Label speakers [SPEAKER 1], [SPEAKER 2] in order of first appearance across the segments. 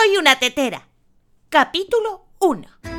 [SPEAKER 1] Soy una tetera. Capítulo 1.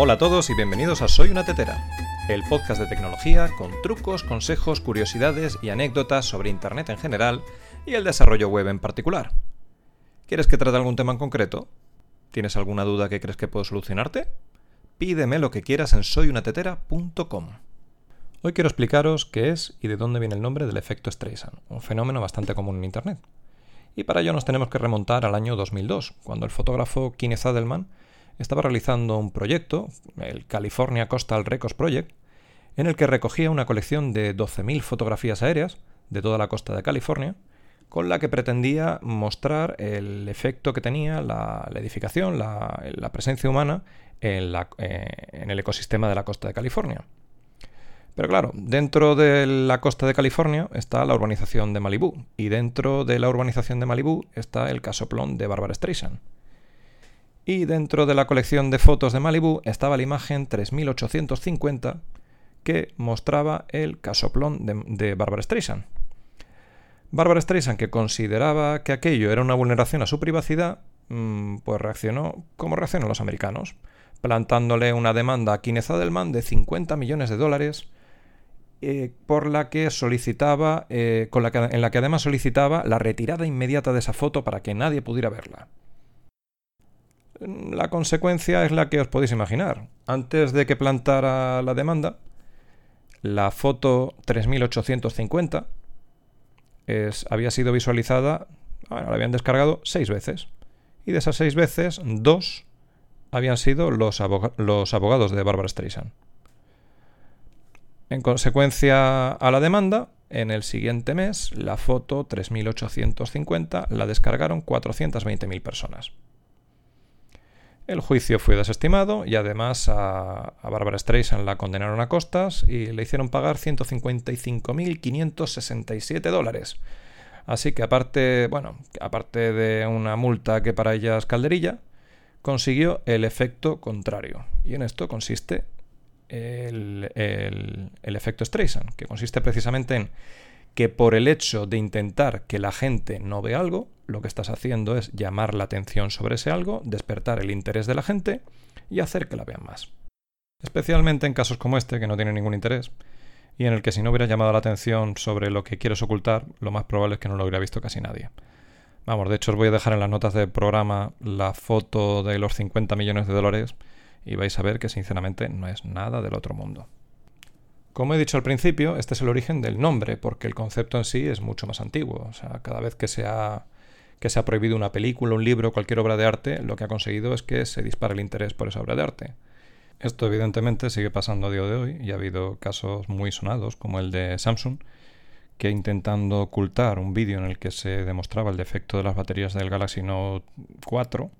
[SPEAKER 2] Hola a todos y bienvenidos a Soy una Tetera, el podcast de tecnología con trucos, consejos, curiosidades y anécdotas sobre Internet en general y el desarrollo web en particular. ¿Quieres que trate algún tema en concreto? ¿Tienes alguna duda que crees que puedo solucionarte? Pídeme lo que quieras en soyunatetera.com. Hoy quiero explicaros qué es y de dónde viene el nombre del efecto Streisand, un fenómeno bastante común en Internet. Y para ello nos tenemos que remontar al año 2002, cuando el fotógrafo Kenneth Adelman estaba realizando un proyecto, el California Coastal Records Project, en el que recogía una colección de 12.000 fotografías aéreas de toda la costa de California, con la que pretendía mostrar el efecto que tenía la, edificación, la, presencia humana en, eh, en el ecosistema de la costa de California. Pero claro, dentro de la costa de California está la urbanización de Malibú, y dentro de la urbanización de Malibú está el casoplón de Barbara Streisand y dentro de la colección de fotos de Malibu estaba la imagen 3850 que mostraba el casoplón de, Barbara Streisand. Barbara Streisand, que consideraba que aquello era una vulneración a su privacidad, mm, pues reaccionó como reaccionan los americanos, plantándole una demanda a Kenneth Adelman de 50 millones de dólares eh, por la que solicitaba, eh, en la que además solicitaba la retirada inmediata de esa foto para que nadie pudiera verla. La consecuencia es la que os podéis imaginar. Antes de que plantara la demanda, la foto 3850 había sido visualizada, la habían descargado seis veces. Y de esas seis veces, dos habían sido los, los abogados de Barbara Streisand. En consecuencia a la demanda, en el siguiente mes, la foto 3850 la descargaron 420.000 personas. El juicio fue desestimado y además a, Barbara Streisand la condenaron a costas y le hicieron pagar 155.567 dólares. Así que aparte, bueno, aparte de una multa que para ella es calderilla, consiguió el efecto contrario. Y en esto consiste el, el efecto Streisand, que consiste precisamente en que por el hecho de intentar que la gente no vea algo, lo que estás haciendo es llamar la atención sobre ese algo, despertar el interés de la gente y hacer que la vean más. Especialmente en casos como este, que no tienen ningún interés, y en el que si no hubiera llamado la atención sobre lo que quieres ocultar, lo más probable es que no lo hubiera visto casi nadie. Vamos, de hecho os voy a dejar en las notas del programa la foto de los 50 millones de dólares y vais a ver que sinceramente no es nada del otro mundo. Como he dicho al principio, este es el origen del nombre, porque el concepto en sí es mucho más antiguo. O sea, cada vez que se ha, que se ha prohibido una película, un libro, cualquier obra de arte, lo que ha conseguido es que se dispare el interés por esa obra de arte. Esto evidentemente sigue pasando a día de hoy y ha habido casos muy sonados, como el de Samsung, que intentando ocultar un vídeo en el que se demostraba el defecto de las baterías del Galaxy Note 4,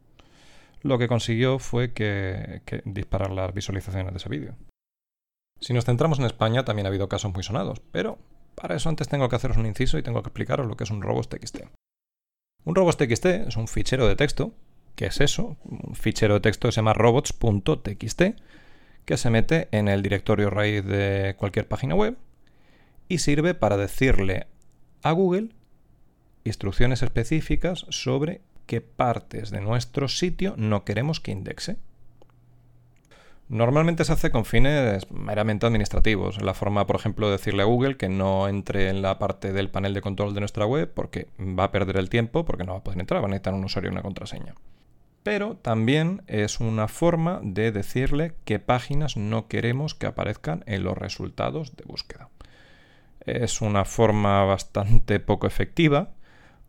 [SPEAKER 2] lo que consiguió fue que disparar las visualizaciones de ese vídeo. Si nos centramos en España, también ha habido casos muy sonados, pero para eso antes tengo que haceros un inciso y tengo que explicaros lo que es un robots.txt. Un robots.txt es un fichero de texto. ¿Qué es eso? Un fichero de texto se llama robots.txt que se mete en el directorio raíz de cualquier página web y sirve para decirle a Google instrucciones específicas sobre qué partes de nuestro sitio no queremos que indexe. Normalmente se hace con fines meramente administrativos, la forma, por ejemplo, de decirle a Google que no entre en la parte del panel de control de nuestra web porque va a perder el tiempo, porque no va a poder entrar, va a necesitar un usuario y una contraseña. Pero también es una forma de decirle qué páginas no queremos que aparezcan en los resultados de búsqueda. Es una forma bastante poco efectiva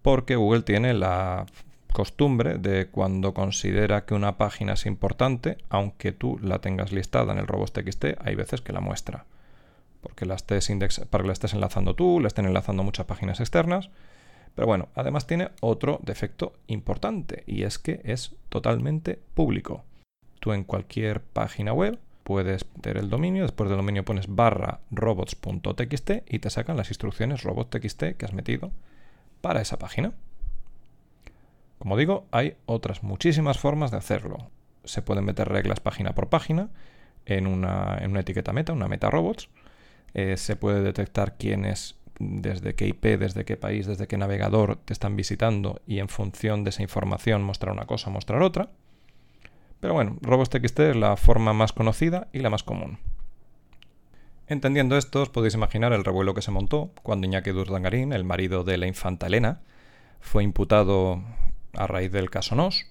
[SPEAKER 2] porque Google tiene la costumbre de cuando considera que una página es importante, aunque tú la tengas listada en el robots.txt, hay veces que la muestra. Porque la estés para que la estés enlazando tú, le estén enlazando muchas páginas externas, Pero bueno, además tiene otro defecto importante y es que es totalmente público. Tú en cualquier página web puedes meter el dominio, después del dominio pones barra robots.txt y te sacan las instrucciones robot.txt que has metido para esa página. Como digo, hay otras muchísimas formas de hacerlo. Se pueden meter reglas página por página en una, etiqueta meta, una meta robots. Eh, se puede detectar quiénes, desde qué IP, desde qué país, desde qué navegador te están visitando y en función de esa información mostrar una cosa, mostrar otra. Pero bueno, robots.txt es la forma más conocida y la más común. Entendiendo esto, os podéis imaginar el revuelo que se montó cuando Iñaki Durdangarín, el marido de la infanta Elena, fue imputado a raíz del caso NOS,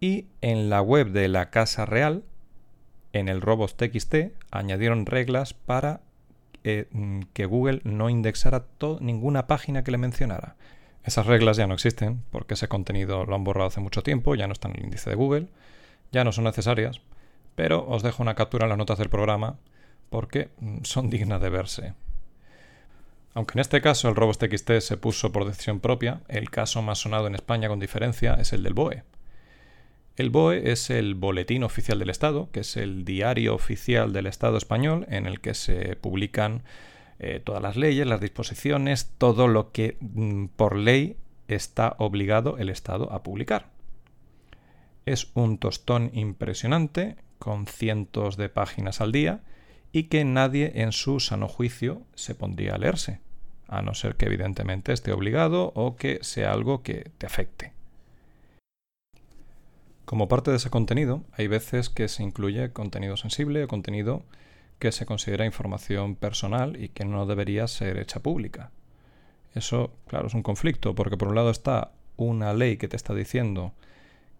[SPEAKER 2] y en la web de la Casa Real, en el robots.txt, añadieron reglas para eh, que Google no indexara ninguna página que le mencionara. Esas reglas ya no existen porque ese contenido lo han borrado hace mucho tiempo, ya no está en el índice de Google, ya no son necesarias, pero os dejo una captura en las notas del programa porque mm, son dignas de verse. Aunque en este caso el robots.txt se puso por decisión propia, el caso más sonado en España con diferencia es el del BOE. El BOE es el Boletín Oficial del Estado, que es el diario oficial del Estado español en el que se publican eh, todas las leyes, las disposiciones, todo lo que mm, por ley está obligado el Estado a publicar. Es un tostón impresionante, con cientos de páginas al día, y que nadie en su sano juicio se pondría a leerse, a no ser que evidentemente esté obligado o que sea algo que te afecte. Como parte de ese contenido, hay veces que se incluye contenido sensible o contenido que se considera información personal y que no debería ser hecha pública. Eso, claro, es un conflicto, porque por un lado está una ley que te está diciendo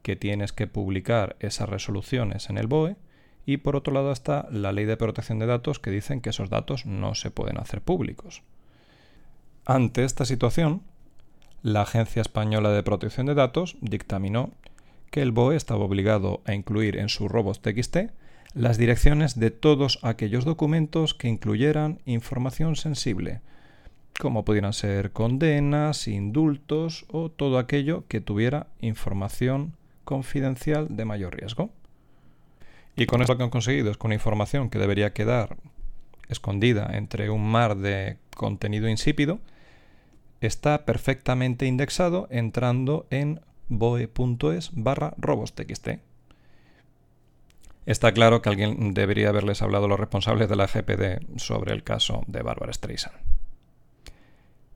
[SPEAKER 2] que tienes que publicar esas resoluciones en el BOE, y por otro lado está la ley de protección de datos que dicen que esos datos no se pueden hacer públicos. Ante esta situación, la Agencia Española de Protección de Datos dictaminó que el BOE estaba obligado a incluir en su robots.txt las direcciones de todos aquellos documentos que incluyeran información sensible, como pudieran ser condenas, indultos o todo aquello que tuviera información confidencial de mayor riesgo. Y con eso lo que han conseguido es con información que debería quedar escondida entre un mar de contenido insípido, está perfectamente indexado entrando en boe.es barra robos.txt. Está claro que alguien debería haberles hablado a los responsables de la GPD sobre el caso de Barbara Streisand.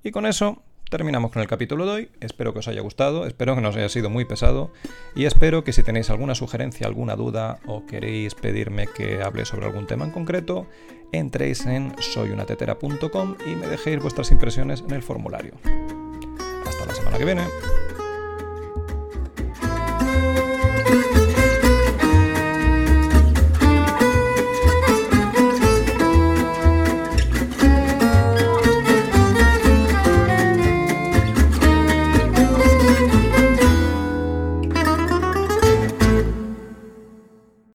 [SPEAKER 2] Y con eso terminamos con el capítulo de hoy. Espero que os haya gustado, espero que no os haya sido muy pesado y espero que si tenéis alguna sugerencia, alguna duda o queréis pedirme que hable sobre algún tema en concreto, entréis en soyunatetera.com y me dejéis vuestras impresiones en el formulario. Hasta la semana que viene.